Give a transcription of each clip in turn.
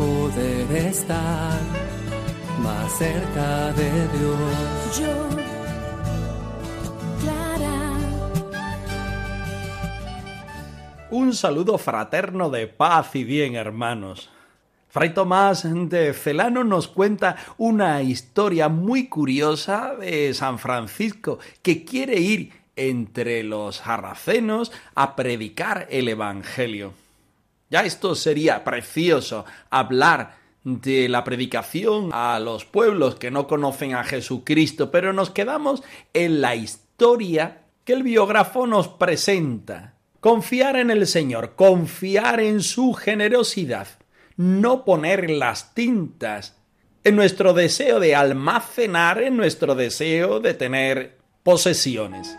Poder estar más cerca de Dios. Yo, Clara, Un saludo fraterno de paz y bien, hermanos. Fray Tomás de Celano nos cuenta una historia muy curiosa de San Francisco que quiere ir entre los sarracenos a predicar el Evangelio. Ya esto sería precioso hablar de la predicación a los pueblos que no conocen a Jesucristo, pero nos quedamos en la historia que el biógrafo nos presenta. Confiar en el Señor, confiar en su generosidad, no poner las tintas en nuestro deseo de almacenar, en nuestro deseo de tener posesiones.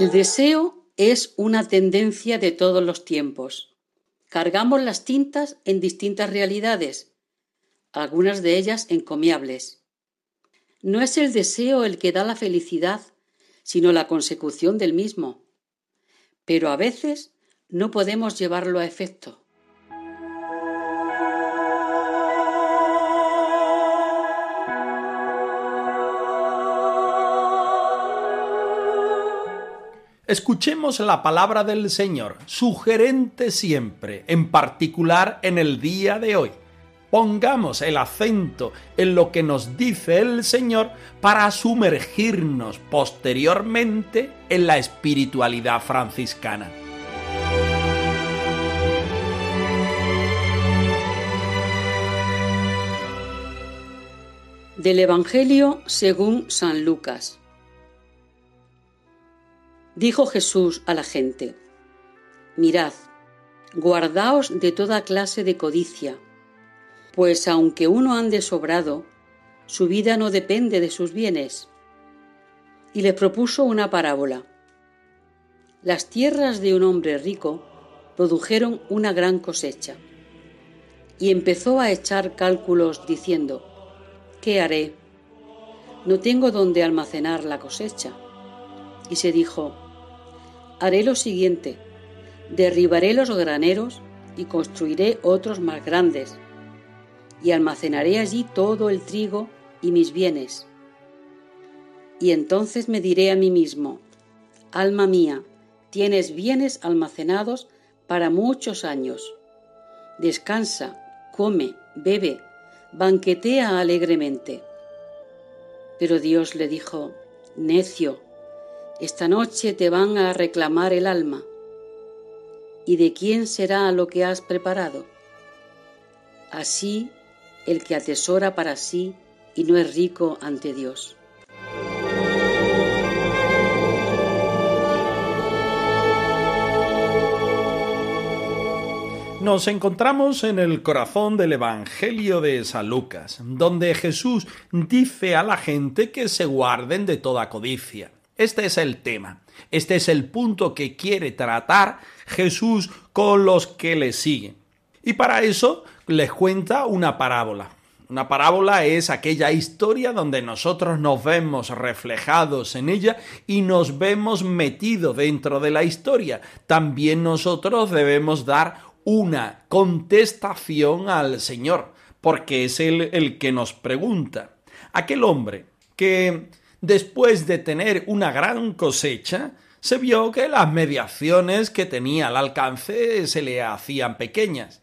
El deseo es una tendencia de todos los tiempos. Cargamos las tintas en distintas realidades, algunas de ellas encomiables. No es el deseo el que da la felicidad, sino la consecución del mismo. Pero a veces no podemos llevarlo a efecto. Escuchemos la palabra del Señor, sugerente siempre, en particular en el día de hoy. Pongamos el acento en lo que nos dice el Señor para sumergirnos posteriormente en la espiritualidad franciscana. Del Evangelio según San Lucas. Dijo Jesús a la gente, Mirad, guardaos de toda clase de codicia, pues aunque uno ande sobrado, su vida no depende de sus bienes. Y le propuso una parábola. Las tierras de un hombre rico produjeron una gran cosecha. Y empezó a echar cálculos diciendo, ¿qué haré? No tengo donde almacenar la cosecha. Y se dijo, haré lo siguiente, derribaré los graneros y construiré otros más grandes, y almacenaré allí todo el trigo y mis bienes. Y entonces me diré a mí mismo, alma mía, tienes bienes almacenados para muchos años. Descansa, come, bebe, banquetea alegremente. Pero Dios le dijo, necio, esta noche te van a reclamar el alma. ¿Y de quién será lo que has preparado? Así, el que atesora para sí y no es rico ante Dios. Nos encontramos en el corazón del Evangelio de San Lucas, donde Jesús dice a la gente que se guarden de toda codicia. Este es el tema, este es el punto que quiere tratar Jesús con los que le siguen. Y para eso les cuenta una parábola. Una parábola es aquella historia donde nosotros nos vemos reflejados en ella y nos vemos metidos dentro de la historia. También nosotros debemos dar una contestación al Señor, porque es Él el que nos pregunta. Aquel hombre que después de tener una gran cosecha, se vio que las mediaciones que tenía al alcance se le hacían pequeñas,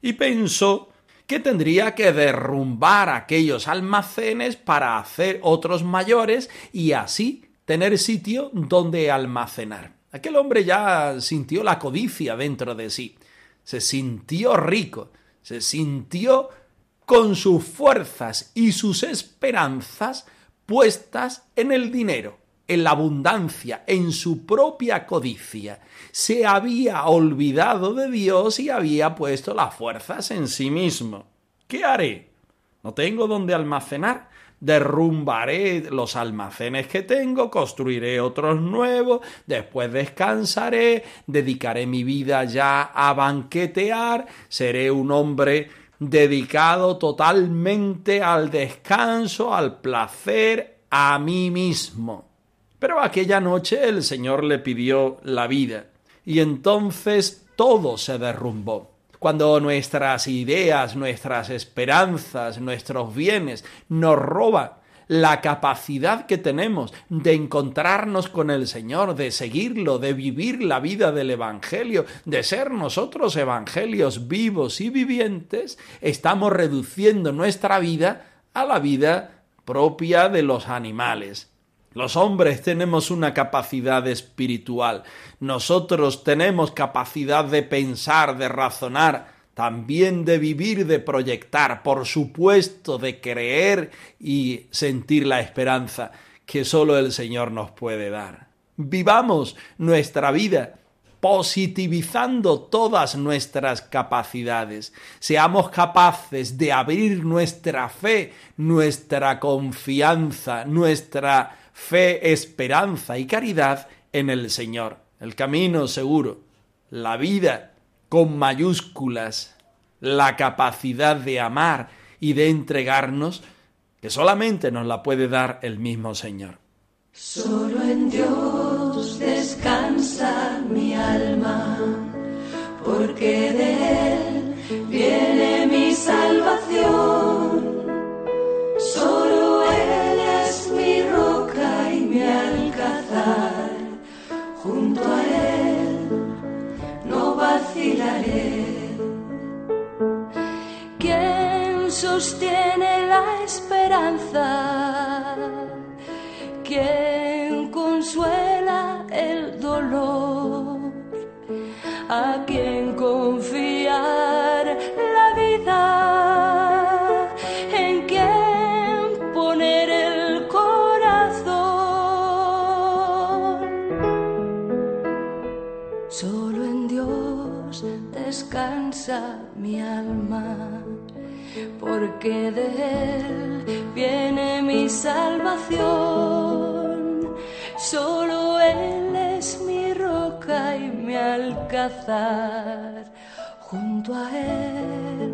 y pensó que tendría que derrumbar aquellos almacenes para hacer otros mayores y así tener sitio donde almacenar. Aquel hombre ya sintió la codicia dentro de sí, se sintió rico, se sintió con sus fuerzas y sus esperanzas puestas en el dinero, en la abundancia, en su propia codicia. Se había olvidado de Dios y había puesto las fuerzas en sí mismo. ¿Qué haré? No tengo dónde almacenar derrumbaré los almacenes que tengo, construiré otros nuevos, después descansaré, dedicaré mi vida ya a banquetear, seré un hombre dedicado totalmente al descanso, al placer, a mí mismo. Pero aquella noche el Señor le pidió la vida, y entonces todo se derrumbó. Cuando nuestras ideas, nuestras esperanzas, nuestros bienes nos roban la capacidad que tenemos de encontrarnos con el Señor, de seguirlo, de vivir la vida del Evangelio, de ser nosotros evangelios vivos y vivientes, estamos reduciendo nuestra vida a la vida propia de los animales. Los hombres tenemos una capacidad espiritual. Nosotros tenemos capacidad de pensar, de razonar, también de vivir, de proyectar, por supuesto, de creer y sentir la esperanza que solo el Señor nos puede dar. Vivamos nuestra vida positivizando todas nuestras capacidades. Seamos capaces de abrir nuestra fe, nuestra confianza, nuestra fe, esperanza y caridad en el Señor. El camino seguro, la vida con mayúsculas, la capacidad de amar y de entregarnos, que solamente nos la puede dar el mismo Señor. Solo en Dios descansa mi alma, porque de Él viene mi salvación. Sostiene la esperanza? ¿Quién consuela el dolor? ¿A quién confiar porque de Él viene mi salvación. Solo Él es mi roca y mi alcázar. Junto a Él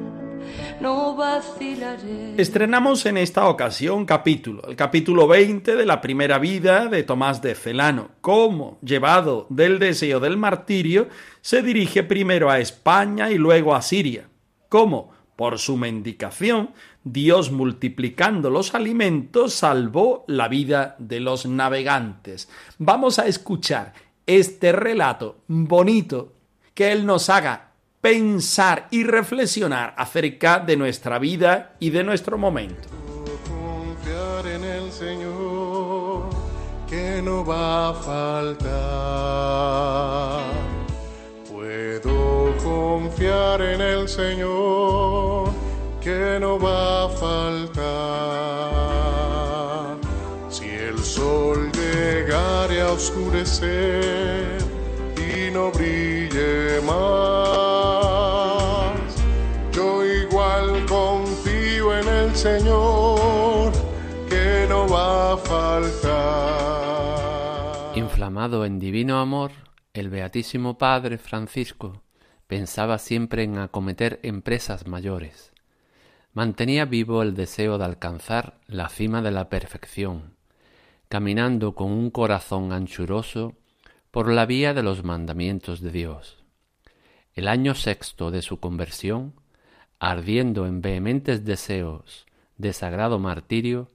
no vacilaré. Estrenamos en esta ocasión capítulo, el capítulo 20 de la primera vida de Tomás de Celano, cómo, llevado del deseo del martirio, se dirige primero a España y luego a Siria, cómo, por su mendicación, Dios multiplicando los alimentos salvó la vida de los navegantes. Vamos a escuchar este relato bonito que Él nos haga pensar y reflexionar acerca de nuestra vida y de nuestro momento. Confiar en el Señor que no va a faltar. Confiar en el Señor que no va a faltar. Si el sol llegare a oscurecer y no brille más, yo igual confío en el Señor que no va a faltar. Inflamado en divino amor, el Beatísimo Padre Francisco pensaba siempre en acometer empresas mayores. Mantenía vivo el deseo de alcanzar la cima de la perfección, caminando con un corazón anchuroso por la vía de los mandamientos de Dios. El año sexto de su conversión, ardiendo en vehementes deseos de sagrado martirio,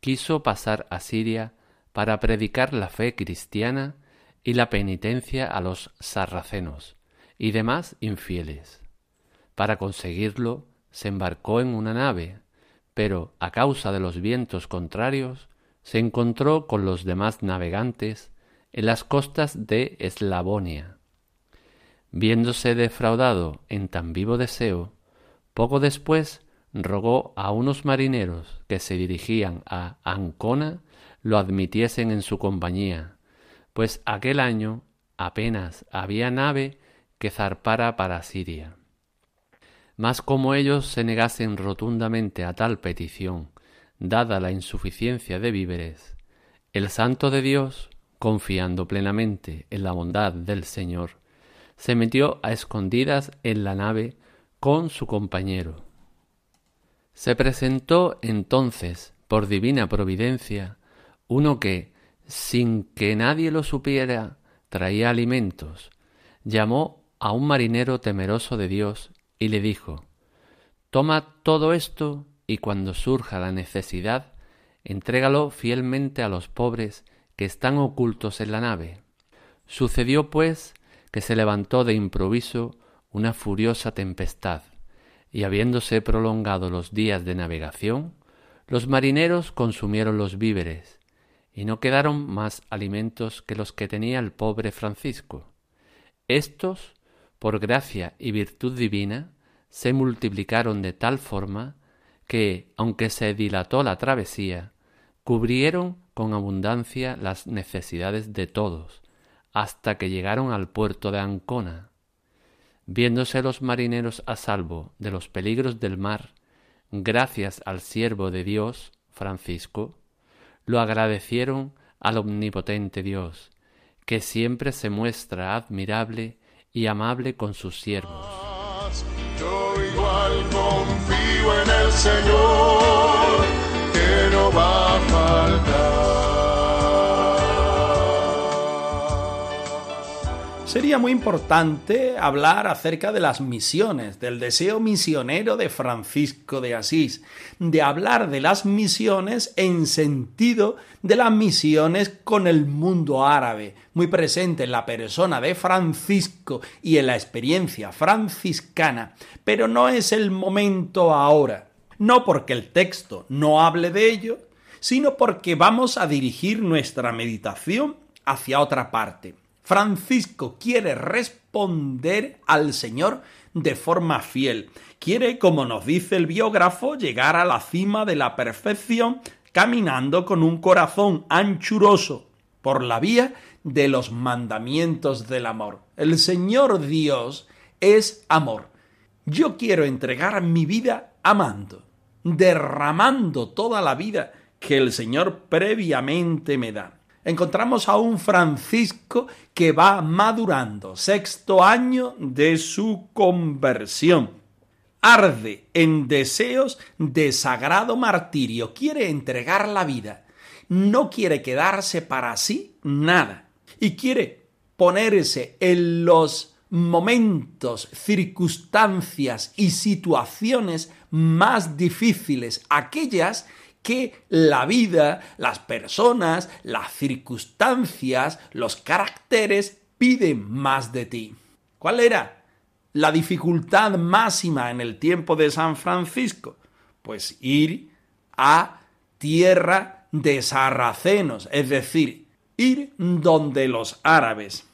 quiso pasar a Siria para predicar la fe cristiana y la penitencia a los sarracenos y demás infieles. Para conseguirlo, se embarcó en una nave, pero a causa de los vientos contrarios, se encontró con los demás navegantes en las costas de Eslavonia. Viéndose defraudado en tan vivo deseo, poco después rogó a unos marineros que se dirigían a Ancona lo admitiesen en su compañía, pues aquel año apenas había nave que zarpara para Siria. Mas como ellos se negasen rotundamente a tal petición, dada la insuficiencia de víveres, el santo de Dios, confiando plenamente en la bondad del Señor, se metió a escondidas en la nave con su compañero. Se presentó entonces, por divina providencia, uno que, sin que nadie lo supiera, traía alimentos, llamó a un marinero temeroso de Dios y le dijo Toma todo esto y cuando surja la necesidad, entrégalo fielmente a los pobres que están ocultos en la nave. Sucedió, pues, que se levantó de improviso una furiosa tempestad, y habiéndose prolongado los días de navegación, los marineros consumieron los víveres, y no quedaron más alimentos que los que tenía el pobre Francisco. Estos, por gracia y virtud divina, se multiplicaron de tal forma que, aunque se dilató la travesía, cubrieron con abundancia las necesidades de todos, hasta que llegaron al puerto de Ancona. Viéndose los marineros a salvo de los peligros del mar, gracias al siervo de Dios, Francisco, lo agradecieron al omnipotente Dios, que siempre se muestra admirable y amable con sus siervos. Yo igual confío en el Señor, Sería muy importante hablar acerca de las misiones, del deseo misionero de Francisco de Asís, de hablar de las misiones en sentido de las misiones con el mundo árabe, muy presente en la persona de Francisco y en la experiencia franciscana, pero no es el momento ahora, no porque el texto no hable de ello, sino porque vamos a dirigir nuestra meditación hacia otra parte Francisco quiere responder al Señor de forma fiel. Quiere, como nos dice el biógrafo, llegar a la cima de la perfección caminando con un corazón anchuroso por la vía de los mandamientos del amor. El Señor Dios es amor. Yo quiero entregar mi vida amando, derramando toda la vida que el Señor previamente me da encontramos a un Francisco que va madurando, sexto año de su conversión. Arde en deseos de sagrado martirio, quiere entregar la vida, no quiere quedarse para sí nada y quiere ponerse en los momentos, circunstancias y situaciones más difíciles, aquellas que la vida, las personas, las circunstancias, los caracteres piden más de ti. ¿Cuál era la dificultad máxima en el tiempo de San Francisco? Pues ir a tierra de sarracenos, es decir, ir donde los árabes.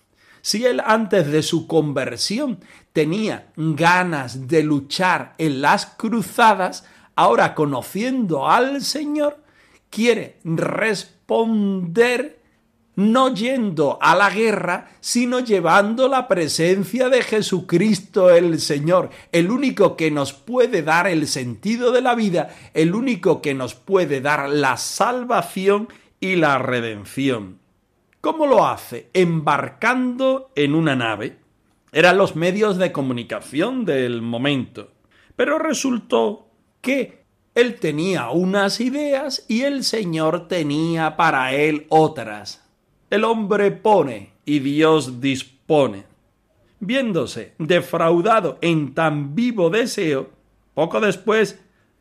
Si él antes de su conversión tenía ganas de luchar en las cruzadas, ahora conociendo al Señor, quiere responder no yendo a la guerra, sino llevando la presencia de Jesucristo el Señor, el único que nos puede dar el sentido de la vida, el único que nos puede dar la salvación y la redención. ¿Cómo lo hace? Embarcando en una nave. Eran los medios de comunicación del momento. Pero resultó que él tenía unas ideas y el Señor tenía para él otras. El hombre pone y Dios dispone. Viéndose defraudado en tan vivo deseo, poco después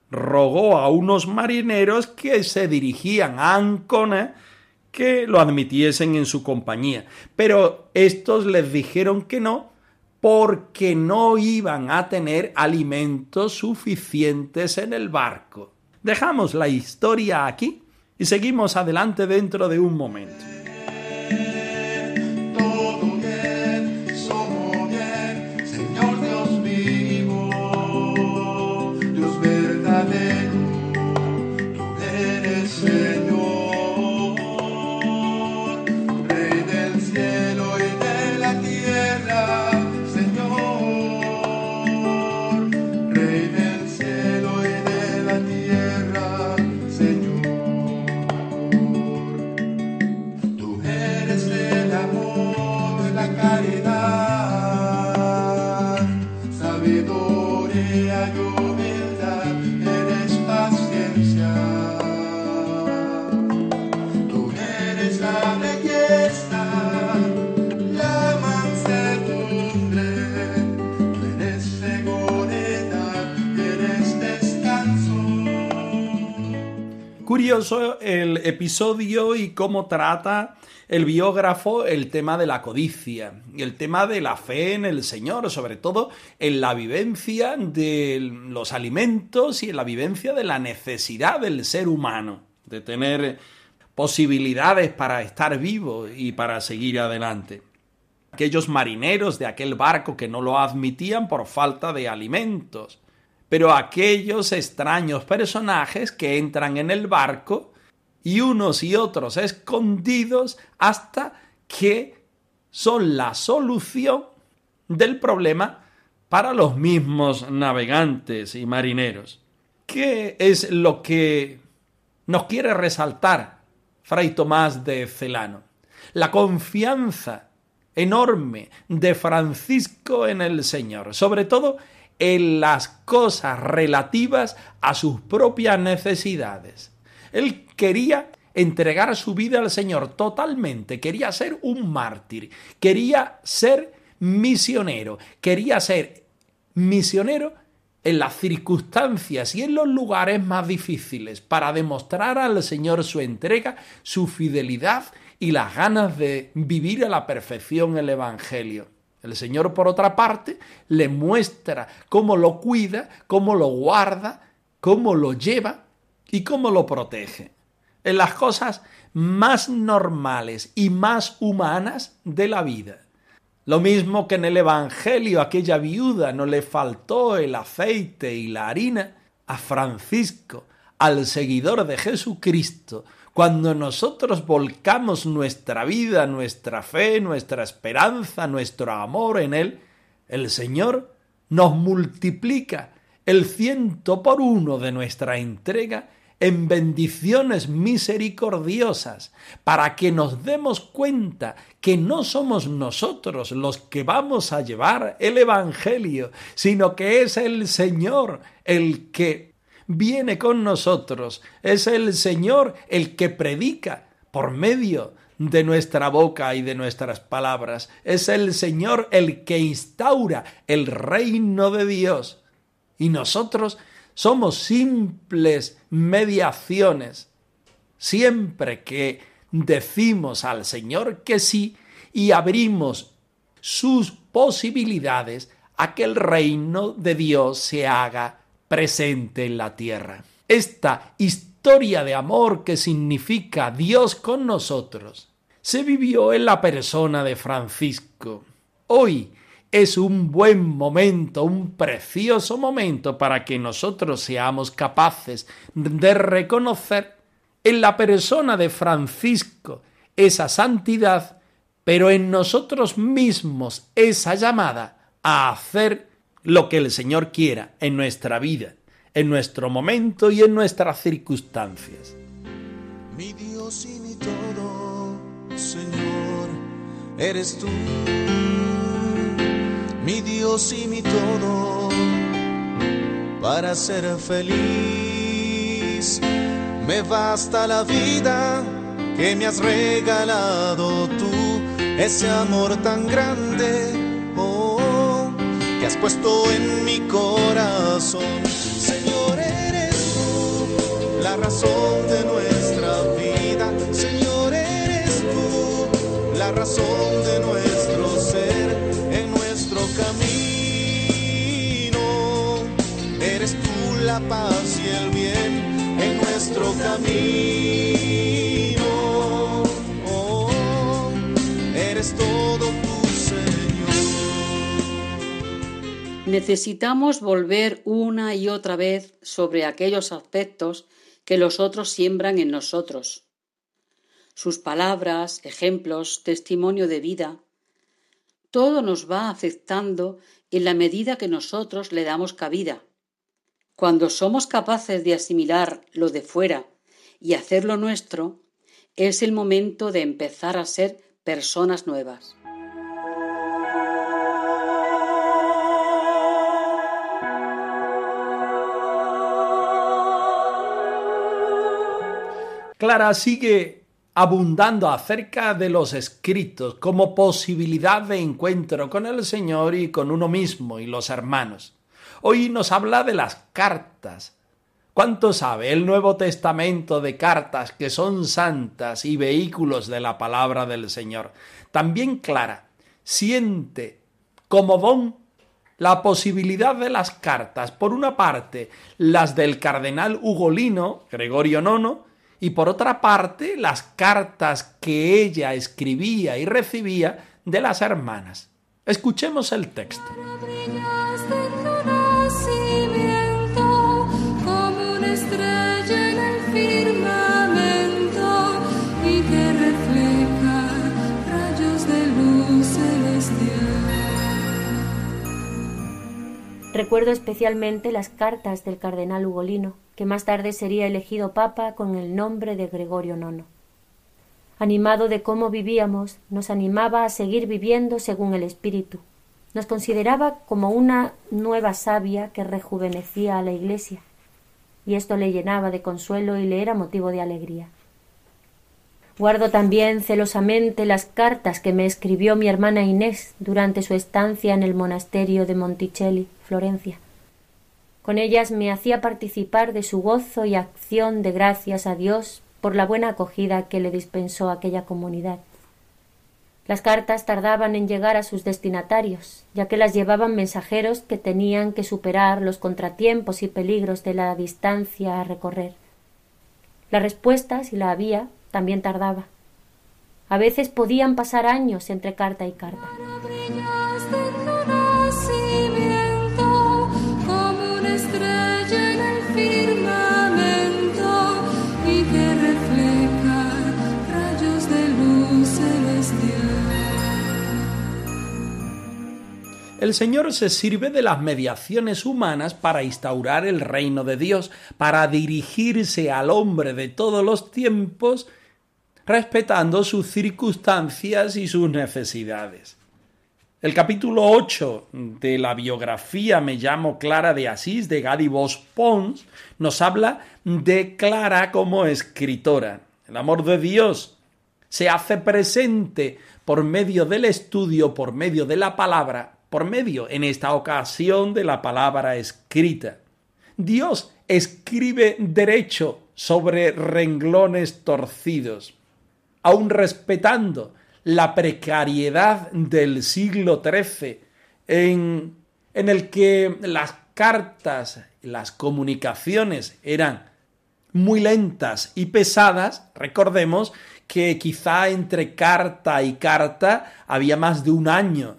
rogó a unos marineros que se dirigían a Ancona que lo admitiesen en su compañía. Pero estos les dijeron que no, porque no iban a tener alimentos suficientes en el barco. Dejamos la historia aquí y seguimos adelante dentro de un momento. El episodio y cómo trata el biógrafo el tema de la codicia y el tema de la fe en el Señor, sobre todo en la vivencia de los alimentos y en la vivencia de la necesidad del ser humano, de tener posibilidades para estar vivo y para seguir adelante. Aquellos marineros de aquel barco que no lo admitían por falta de alimentos, pero aquellos extraños personajes que entran en el barco y unos y otros escondidos hasta que son la solución del problema para los mismos navegantes y marineros. ¿Qué es lo que nos quiere resaltar Fray Tomás de Celano? La confianza enorme de Francisco en el Señor, sobre todo en las cosas relativas a sus propias necesidades. Él quería entregar su vida al Señor totalmente, quería ser un mártir, quería ser misionero, quería ser misionero en las circunstancias y en los lugares más difíciles para demostrar al Señor su entrega, su fidelidad y las ganas de vivir a la perfección el Evangelio. El Señor, por otra parte, le muestra cómo lo cuida, cómo lo guarda, cómo lo lleva y cómo lo protege. En las cosas más normales y más humanas de la vida. Lo mismo que en el Evangelio aquella viuda no le faltó el aceite y la harina, a Francisco, al seguidor de Jesucristo, cuando nosotros volcamos nuestra vida, nuestra fe, nuestra esperanza, nuestro amor en Él, el Señor nos multiplica el ciento por uno de nuestra entrega en bendiciones misericordiosas, para que nos demos cuenta que no somos nosotros los que vamos a llevar el Evangelio, sino que es el Señor el que viene con nosotros. Es el Señor el que predica por medio de nuestra boca y de nuestras palabras. Es el Señor el que instaura el reino de Dios. Y nosotros somos simples mediaciones. Siempre que decimos al Señor que sí y abrimos sus posibilidades a que el reino de Dios se haga presente en la tierra. Esta historia de amor que significa Dios con nosotros se vivió en la persona de Francisco. Hoy es un buen momento, un precioso momento para que nosotros seamos capaces de reconocer en la persona de Francisco esa santidad, pero en nosotros mismos esa llamada a hacer lo que el Señor quiera en nuestra vida, en nuestro momento y en nuestras circunstancias. Mi Dios y mi todo, Señor, eres tú. Mi Dios y mi todo, para ser feliz, me basta la vida que me has regalado tú, ese amor tan grande que has puesto en mi corazón. Señor, eres tú la razón de nuestra vida. Señor, eres tú la razón de nuestro ser en nuestro camino. Eres tú la paz y el bien en nuestro camino. Necesitamos volver una y otra vez sobre aquellos aspectos que los otros siembran en nosotros. Sus palabras, ejemplos, testimonio de vida, todo nos va afectando en la medida que nosotros le damos cabida. Cuando somos capaces de asimilar lo de fuera y hacerlo nuestro, es el momento de empezar a ser personas nuevas. Clara sigue abundando acerca de los escritos como posibilidad de encuentro con el Señor y con uno mismo y los hermanos. Hoy nos habla de las cartas ¿Cuánto sabe el Nuevo Testamento de cartas que son santas y vehículos de la palabra del Señor? También Clara siente como don la posibilidad de las cartas, por una parte las del cardenal Ugolino, Gregorio IX, y por otra parte las cartas que ella escribía y recibía de las hermanas. Escuchemos el texto. Recuerdo especialmente las cartas del cardenal Ugolino, que más tarde sería elegido papa con el nombre de Gregorio IX. Animado de cómo vivíamos, nos animaba a seguir viviendo según el Espíritu. Nos consideraba como una nueva savia que rejuvenecía a la Iglesia, y esto le llenaba de consuelo y le era motivo de alegría. Guardo también celosamente las cartas que me escribió mi hermana Inés durante su estancia en el monasterio de Monticelli, Florencia. Con ellas me hacía participar de su gozo y acción de gracias a Dios por la buena acogida que le dispensó aquella comunidad. Las cartas tardaban en llegar a sus destinatarios, ya que las llevaban mensajeros que tenían que superar los contratiempos y peligros de la distancia a recorrer. La respuesta, si la había, también tardaba. A veces podían pasar años entre carta y carta. El Señor se sirve de las mediaciones humanas para instaurar el reino de Dios, para dirigirse al hombre de todos los tiempos respetando sus circunstancias y sus necesidades. El capítulo 8 de la biografía Me llamo Clara de Asís de Gadi Pons nos habla de Clara como escritora. El amor de Dios se hace presente por medio del estudio, por medio de la palabra, por medio en esta ocasión de la palabra escrita. Dios escribe derecho sobre renglones torcidos aun respetando la precariedad del siglo XIII, en, en el que las cartas, las comunicaciones eran muy lentas y pesadas, recordemos que quizá entre carta y carta había más de un año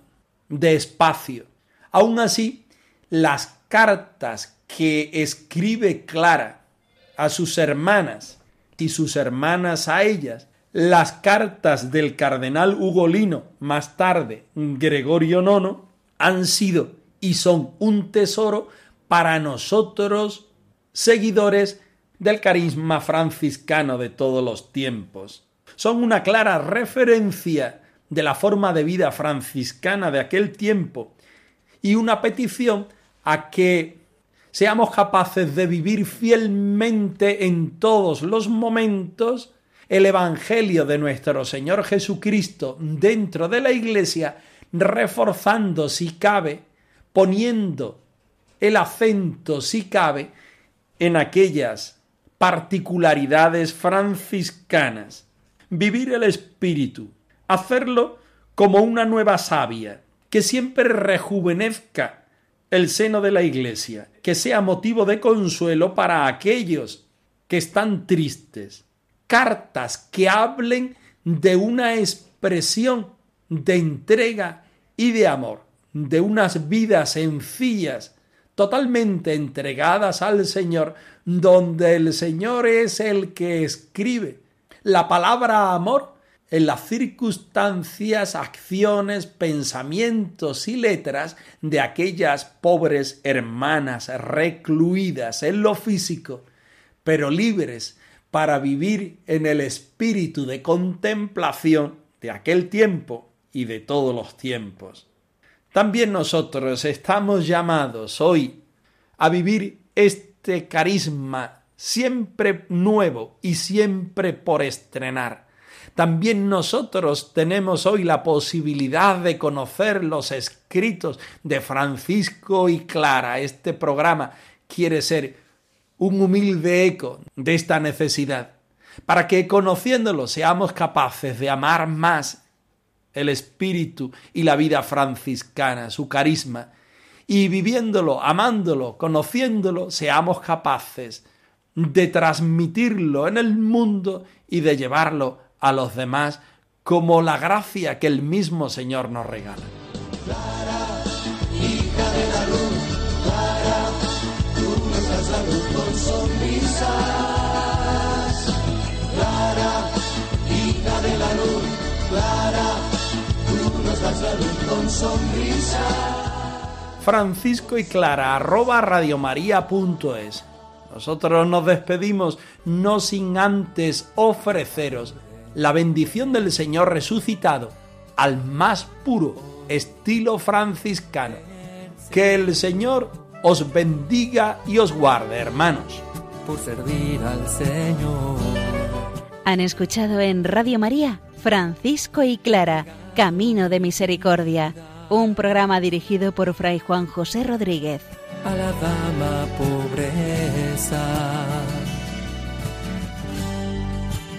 de espacio. Aún así, las cartas que escribe Clara a sus hermanas y sus hermanas a ellas las cartas del cardenal Ugolino, más tarde Gregorio IX, han sido y son un tesoro para nosotros, seguidores del carisma franciscano de todos los tiempos. Son una clara referencia de la forma de vida franciscana de aquel tiempo y una petición a que seamos capaces de vivir fielmente en todos los momentos el Evangelio de nuestro Señor Jesucristo dentro de la Iglesia, reforzando si cabe, poniendo el acento si cabe en aquellas particularidades franciscanas. Vivir el Espíritu, hacerlo como una nueva savia, que siempre rejuvenezca el seno de la Iglesia, que sea motivo de consuelo para aquellos que están tristes, cartas que hablen de una expresión de entrega y de amor, de unas vidas sencillas, totalmente entregadas al Señor, donde el Señor es el que escribe la palabra amor en las circunstancias, acciones, pensamientos y letras de aquellas pobres hermanas recluidas en lo físico, pero libres para vivir en el espíritu de contemplación de aquel tiempo y de todos los tiempos. También nosotros estamos llamados hoy a vivir este carisma siempre nuevo y siempre por estrenar. También nosotros tenemos hoy la posibilidad de conocer los escritos de Francisco y Clara. Este programa quiere ser un humilde eco de esta necesidad, para que conociéndolo seamos capaces de amar más el espíritu y la vida franciscana, su carisma, y viviéndolo, amándolo, conociéndolo, seamos capaces de transmitirlo en el mundo y de llevarlo a los demás como la gracia que el mismo Señor nos regala. Clara, hija de la luz, Clara, tú nos das la luz con sonrisas. Clara, hija de la luz, Clara, tú nos das la luz con sonrisas. Francisco y Clara, arroba radiomaria.es. Nosotros nos despedimos no sin antes ofreceros la bendición del Señor resucitado al más puro estilo franciscano. Que el Señor os bendiga y os guarde, hermanos. Por servir al Señor. Han escuchado en Radio María Francisco y Clara, Camino de Misericordia, un programa dirigido por Fray Juan José Rodríguez. A la dama pobreza